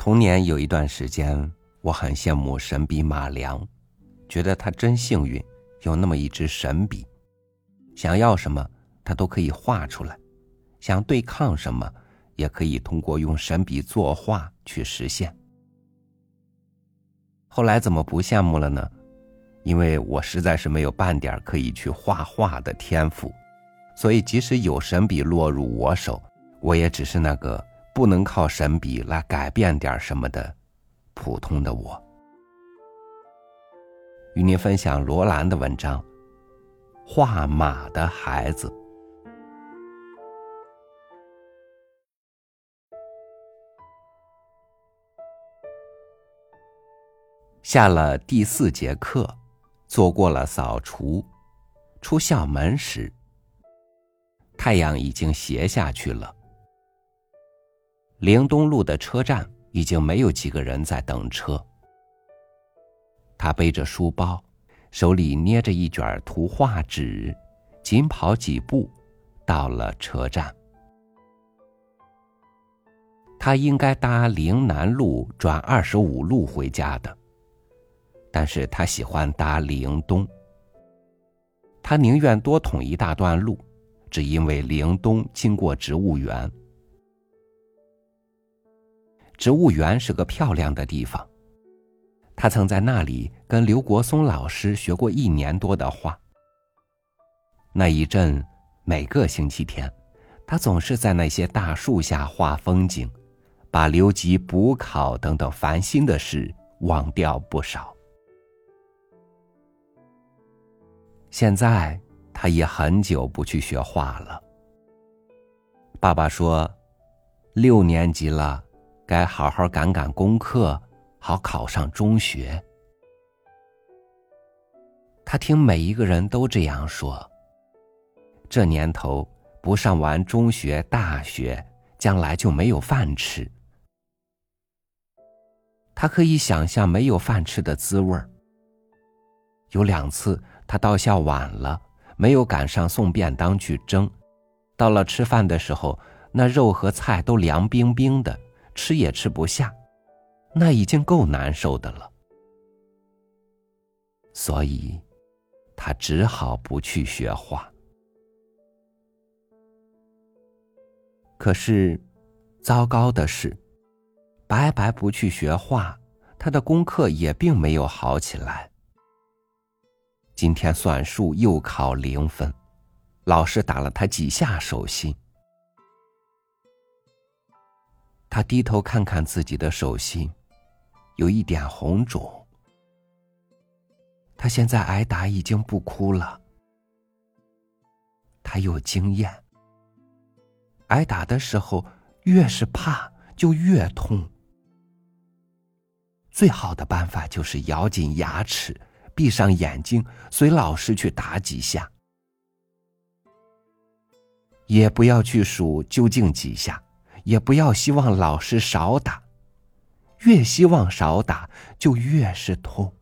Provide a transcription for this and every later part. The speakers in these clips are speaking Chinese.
童年有一段时间，我很羡慕神笔马良，觉得他真幸运，有那么一支神笔，想要什么他都可以画出来，想对抗什么也可以通过用神笔作画去实现。后来怎么不羡慕了呢？因为我实在是没有半点可以去画画的天赋，所以即使有神笔落入我手，我也只是那个不能靠神笔来改变点什么的普通的我。与您分享罗兰的文章《画马的孩子》。下了第四节课。做过了扫除，出校门时，太阳已经斜下去了。灵东路的车站已经没有几个人在等车。他背着书包，手里捏着一卷图画纸，紧跑几步，到了车站。他应该搭陵南路转二十五路回家的。但是他喜欢搭陵东，他宁愿多捅一大段路，只因为陵东经过植物园。植物园是个漂亮的地方，他曾在那里跟刘国松老师学过一年多的画。那一阵，每个星期天，他总是在那些大树下画风景，把留级补考等等烦心的事忘掉不少。现在他也很久不去学画了。爸爸说：“六年级了，该好好赶赶功课，好考上中学。”他听每一个人都这样说。这年头不上完中学、大学，将来就没有饭吃。他可以想象没有饭吃的滋味儿。有两次。他到校晚了，没有赶上送便当去蒸。到了吃饭的时候，那肉和菜都凉冰冰的，吃也吃不下，那已经够难受的了。所以，他只好不去学画。可是，糟糕的是，白白不去学画，他的功课也并没有好起来。今天算术又考零分，老师打了他几下手心。他低头看看自己的手心，有一点红肿。他现在挨打已经不哭了。他有经验，挨打的时候越是怕就越痛。最好的办法就是咬紧牙齿。闭上眼睛，随老师去打几下，也不要去数究竟几下，也不要希望老师少打，越希望少打就越是痛。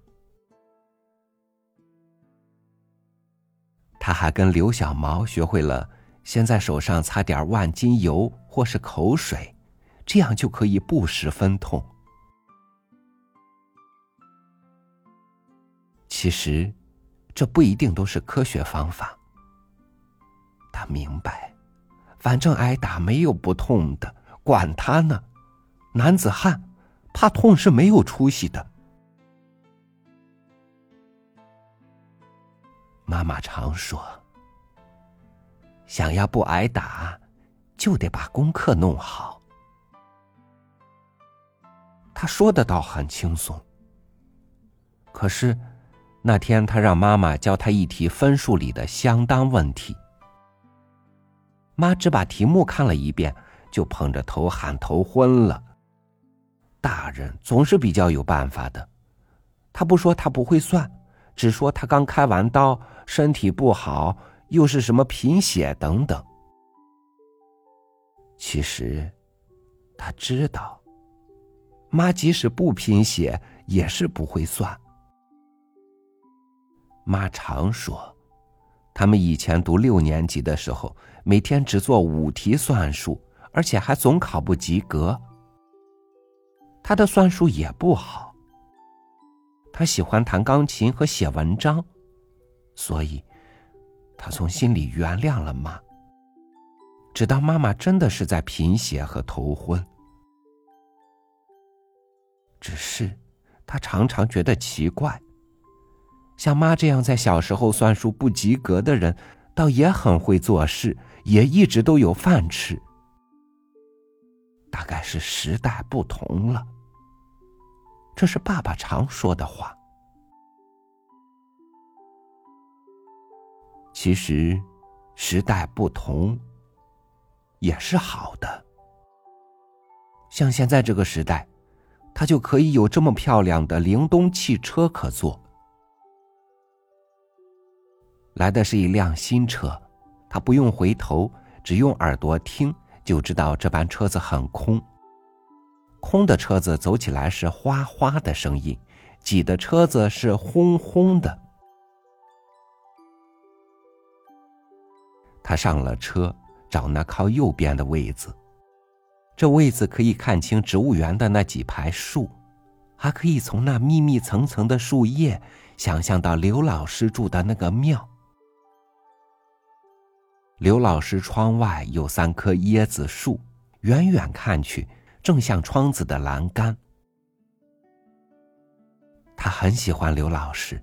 他还跟刘小毛学会了，先在手上擦点万金油或是口水，这样就可以不十分痛。其实，这不一定都是科学方法。他明白，反正挨打没有不痛的，管他呢。男子汉，怕痛是没有出息的。妈妈常说：“想要不挨打，就得把功课弄好。”他说的倒很轻松，可是。那天，他让妈妈教他一题分数里的相当问题。妈只把题目看了一遍，就捧着头喊头昏了。大人总是比较有办法的，他不说他不会算，只说他刚开完刀，身体不好，又是什么贫血等等。其实，他知道，妈即使不贫血，也是不会算。妈常说，他们以前读六年级的时候，每天只做五题算术，而且还总考不及格。他的算术也不好。他喜欢弹钢琴和写文章，所以，他从心里原谅了妈。直到妈妈真的是在贫血和头昏。只是，他常常觉得奇怪。像妈这样在小时候算术不及格的人，倒也很会做事，也一直都有饭吃。大概是时代不同了。这是爸爸常说的话。其实，时代不同也是好的。像现在这个时代，他就可以有这么漂亮的灵东汽车可坐。来的是一辆新车，他不用回头，只用耳朵听，就知道这班车子很空。空的车子走起来是哗哗的声音，挤的车子是轰轰的。他上了车，找那靠右边的位子，这位子可以看清植物园的那几排树，还可以从那密密层层的树叶想象到刘老师住的那个庙。刘老师窗外有三棵椰子树，远远看去，正像窗子的栏杆。他很喜欢刘老师，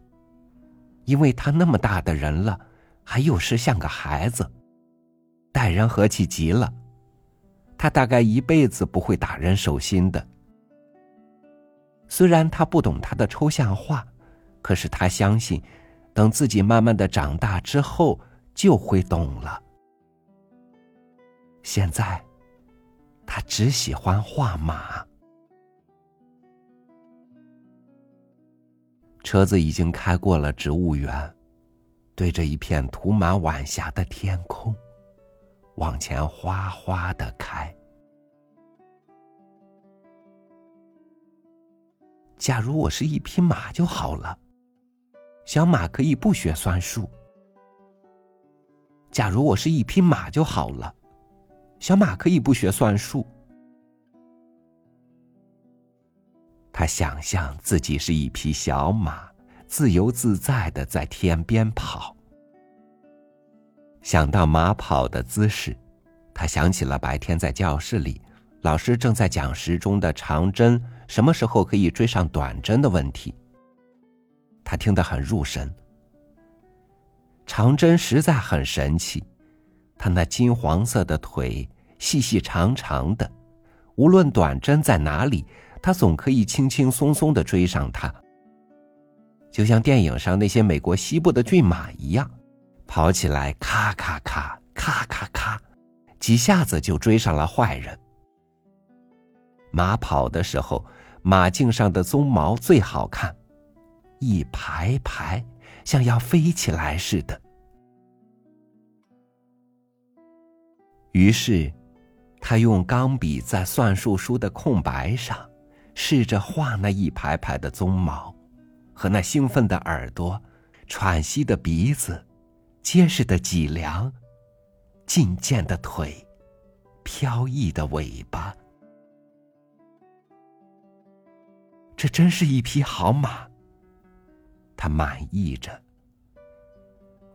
因为他那么大的人了，还有时像个孩子，待人和气极了。他大概一辈子不会打人手心的。虽然他不懂他的抽象画，可是他相信，等自己慢慢的长大之后，就会懂了。现在，他只喜欢画马。车子已经开过了植物园，对着一片涂满晚霞的天空，往前哗哗的开。假如我是一匹马就好了，小马可以不学算术。假如我是一匹马就好了。小马可以不学算术。他想象自己是一匹小马，自由自在的在天边跑。想到马跑的姿势，他想起了白天在教室里，老师正在讲时钟的长针什么时候可以追上短针的问题。他听得很入神。长针实在很神奇。他那金黄色的腿，细细长长的，无论短针在哪里，他总可以轻轻松松的追上它。就像电影上那些美国西部的骏马一样，跑起来咔咔咔咔咔咔，几下子就追上了坏人。马跑的时候，马颈上的鬃毛最好看，一排排，像要飞起来似的。于是，他用钢笔在算术书的空白上，试着画那一排排的鬃毛，和那兴奋的耳朵、喘息的鼻子、结实的脊梁、劲健的腿、飘逸的尾巴。这真是一匹好马。他满意着，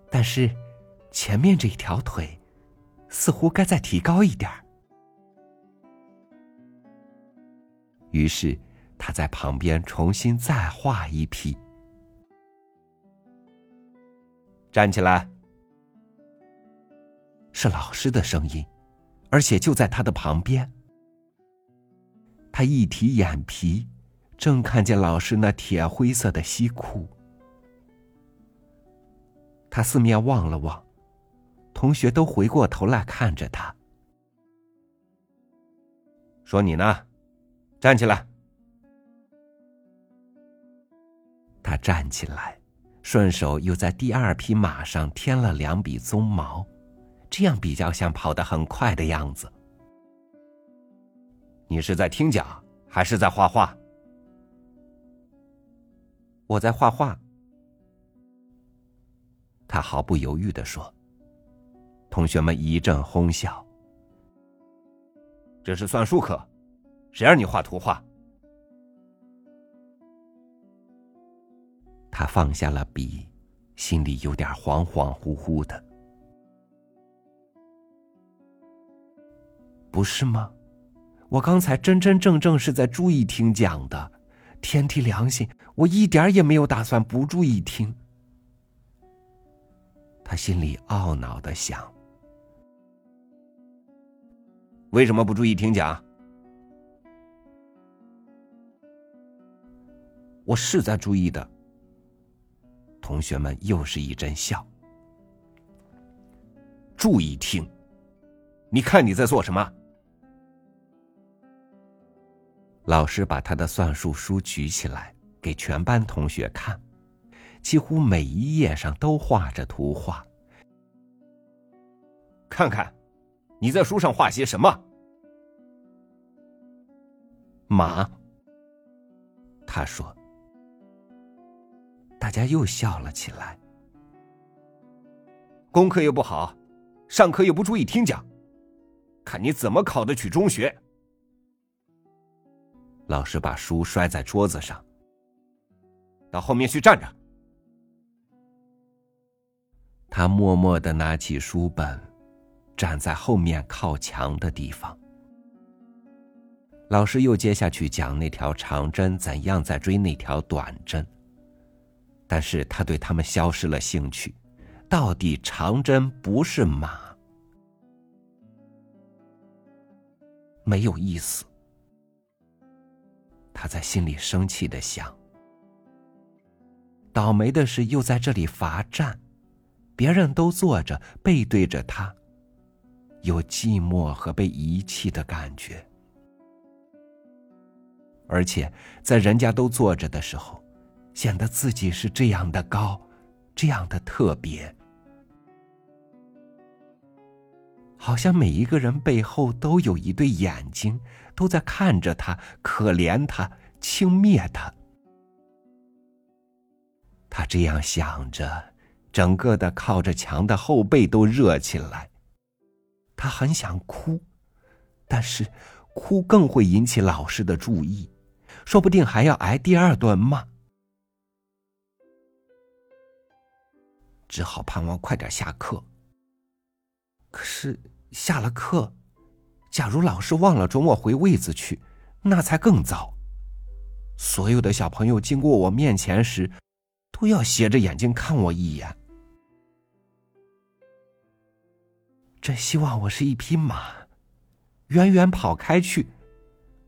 但是前面这一条腿。似乎该再提高一点儿于是他在旁边重新再画一批。站起来，是老师的声音，而且就在他的旁边。他一提眼皮，正看见老师那铁灰色的西裤。他四面望了望。同学都回过头来看着他，说：“你呢？站起来。”他站起来，顺手又在第二匹马上添了两笔鬃毛，这样比较像跑得很快的样子。你是在听讲还是在画画？我在画画。他毫不犹豫的说。同学们一阵哄笑。这是算术课，谁让你画图画？他放下了笔心里有点恍恍惚惚的。不是吗？我刚才真真正正是在注意听讲的天地良心我一点也没有打算不注意听。他心里懊恼的想为什么不注意听讲？我是在注意的。同学们又是一阵笑。注意听，你看你在做什么？老师把他的算术书举起来，给全班同学看，几乎每一页上都画着图画。看看，你在书上画些什么？马。他说。大家又笑了起来。功课又不好，上课又不注意听讲，看你怎么考得取中学！老师把书摔在桌子上，到后面去站着。他默默的拿起书本，站在后面靠墙的地方。老师又接下去讲那条长针怎样在追那条短针。但是他对他们消失了兴趣，到底长针不是马，没有意思。他在心里生气的想：倒霉的是又在这里罚站，别人都坐着背对着他，有寂寞和被遗弃的感觉，而且在人家都坐着的时候。显得自己是这样的高，这样的特别，好像每一个人背后都有一对眼睛，都在看着他，可怜他，轻蔑他。他这样想着，整个的靠着墙的后背都热起来。他很想哭，但是哭更会引起老师的注意，说不定还要挨第二顿骂。只好盼望快点下课。可是下了课，假如老师忘了准我回位子去，那才更糟。所有的小朋友经过我面前时，都要斜着眼睛看我一眼。真希望我是一匹马，远远跑开去，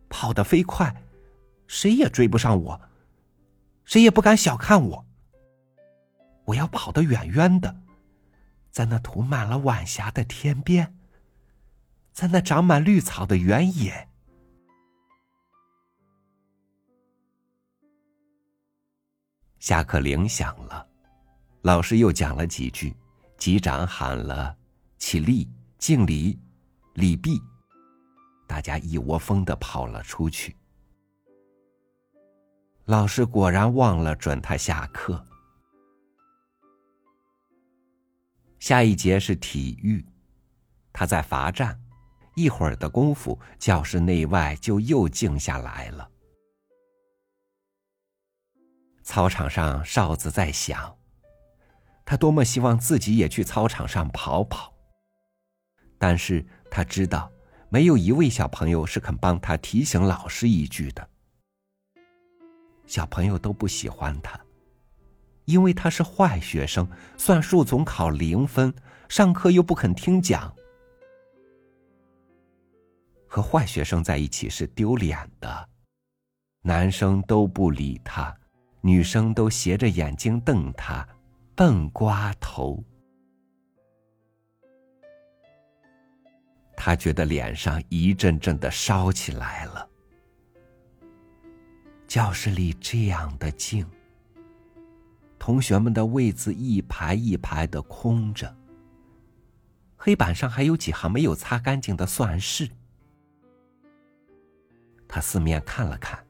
跑得飞快，谁也追不上我，谁也不敢小看我。我要跑得远远的，在那涂满了晚霞的天边，在那长满绿草的原野。下课铃响了，老师又讲了几句，级长喊了“起立，敬礼，礼毕”，大家一窝蜂的跑了出去。老师果然忘了准他下课。下一节是体育，他在罚站，一会儿的功夫，教室内外就又静下来了。操场上哨子在响，他多么希望自己也去操场上跑跑，但是他知道，没有一位小朋友是肯帮他提醒老师一句的。小朋友都不喜欢他。因为他是坏学生，算术总考零分，上课又不肯听讲，和坏学生在一起是丢脸的。男生都不理他，女生都斜着眼睛瞪他，笨瓜头。他觉得脸上一阵阵的烧起来了。教室里这样的静。同学们的位子一排一排的空着，黑板上还有几行没有擦干净的算式。他四面看了看，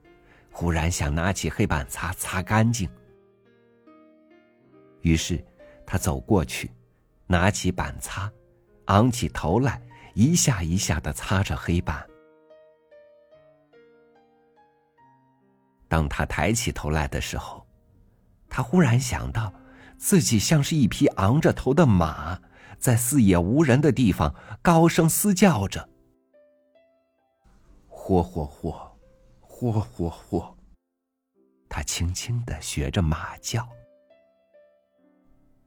忽然想拿起黑板擦擦干净。于是他走过去，拿起板擦，昂起头来，一下一下的擦着黑板。当他抬起头来的时候。他忽然想到，自己像是一匹昂着头的马，在四野无人的地方高声嘶叫着：“嚯嚯嚯，嚯嚯嚯！”他轻轻的学着马叫。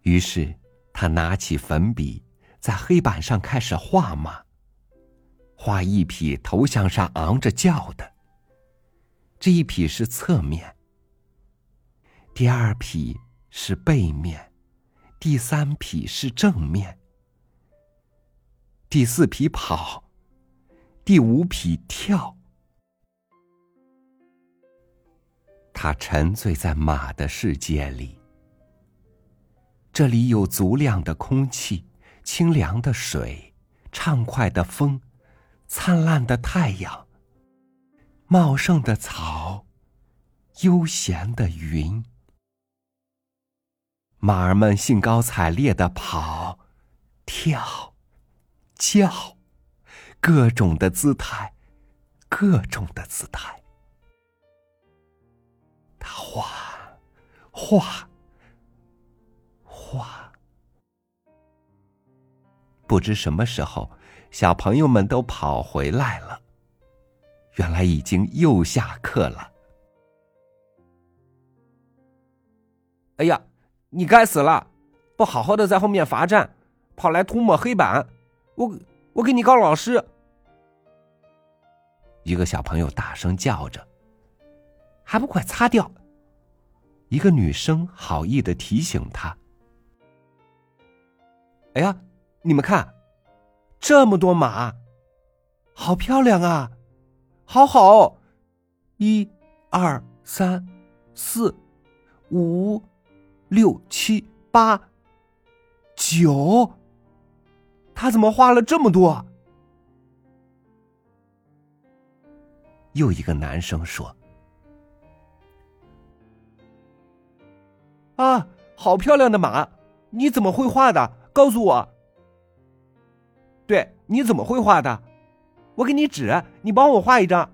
于是，他拿起粉笔，在黑板上开始画马，画一匹头向上昂着叫的。这一匹是侧面，第二匹是背面，第三匹是正面，第四匹跑，第五匹跳。他沉醉在马的世界里，这里有足量的空气、清凉的水、畅快的风、灿烂的太阳。茂盛的草，悠闲的云，马儿们兴高采烈的跑、跳、叫，各种的姿态，各种的姿态。他画，画，画。不知什么时候，小朋友们都跑回来了。原来已经又下课了。哎呀，你该死了！不好好的在后面罚站，跑来涂抹黑板，我我给你告老师！一个小朋友大声叫着：“还不快擦掉！”一个女生好意的提醒他：“哎呀，你们看，这么多马，好漂亮啊！”好好，一、二、三、四、五、六、七、八、九，他怎么画了这么多？又一个男生说：“啊，好漂亮的马！你怎么会画的？告诉我。对，你怎么会画的？”我给你纸，你帮我画一张，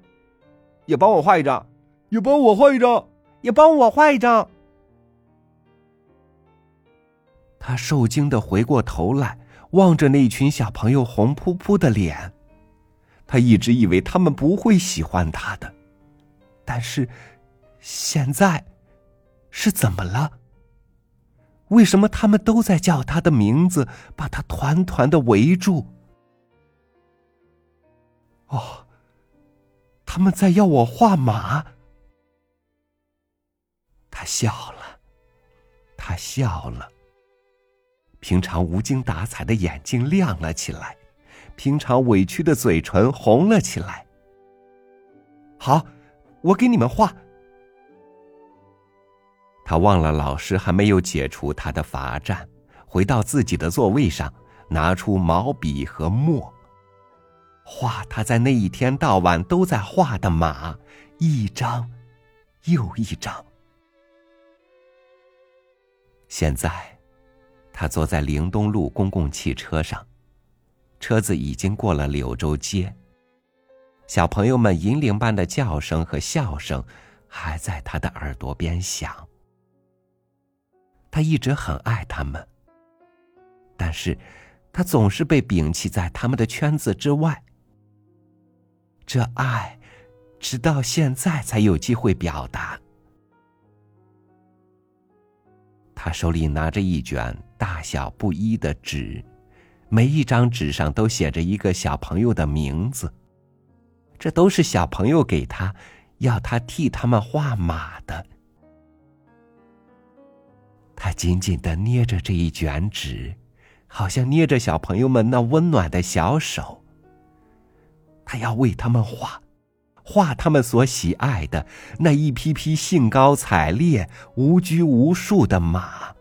也帮我画一张，也帮我画一张，也帮我画一张。他受惊的回过头来，望着那群小朋友红扑扑的脸。他一直以为他们不会喜欢他的，但是现在是怎么了？为什么他们都在叫他的名字，把他团团的围住？哦，他们在要我画马。他笑了，他笑了。平常无精打采的眼睛亮了起来，平常委屈的嘴唇红了起来。好，我给你们画。他忘了老师还没有解除他的罚站，回到自己的座位上，拿出毛笔和墨。画他在那一天到晚都在画的马，一张又一张。现在，他坐在灵东路公共汽车上，车子已经过了柳州街。小朋友们银铃般的叫声和笑声，还在他的耳朵边响。他一直很爱他们，但是，他总是被摒弃在他们的圈子之外。这爱，直到现在才有机会表达。他手里拿着一卷大小不一的纸，每一张纸上都写着一个小朋友的名字。这都是小朋友给他，要他替他们画马的。他紧紧的捏着这一卷纸，好像捏着小朋友们那温暖的小手。他要为他们画，画他们所喜爱的那一匹匹兴高采烈、无拘无束的马。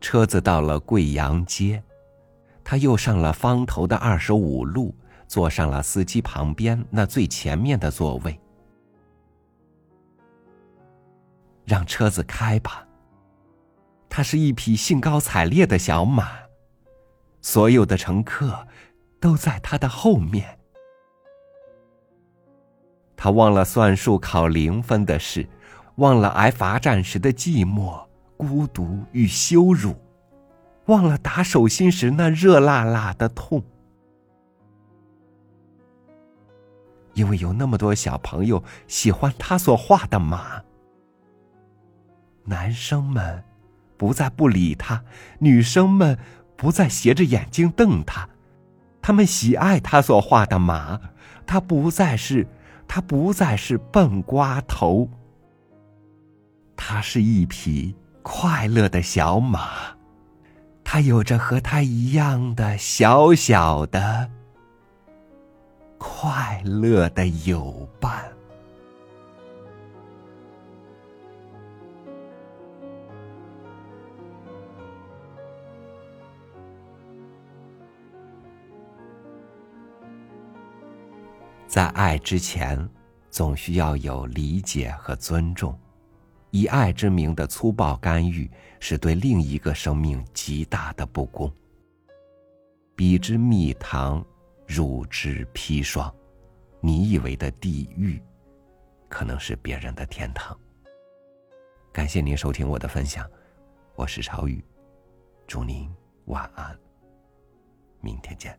车子到了贵阳街，他又上了方头的二十五路，坐上了司机旁边那最前面的座位。让车子开吧。它是一匹兴高采烈的小马。所有的乘客都在他的后面。他忘了算术考零分的事，忘了挨罚站时的寂寞、孤独与羞辱，忘了打手心时那热辣辣的痛。因为有那么多小朋友喜欢他所画的马，男生们不再不理他，女生们不再斜着眼睛瞪他，他们喜爱他所画的马，他不再是。他不再是笨瓜头，他是一匹快乐的小马，他有着和他一样的小小的快乐的友伴。在爱之前，总需要有理解和尊重。以爱之名的粗暴干预，是对另一个生命极大的不公。彼之蜜糖，汝之砒霜。你以为的地狱，可能是别人的天堂。感谢您收听我的分享，我是朝雨，祝您晚安，明天见。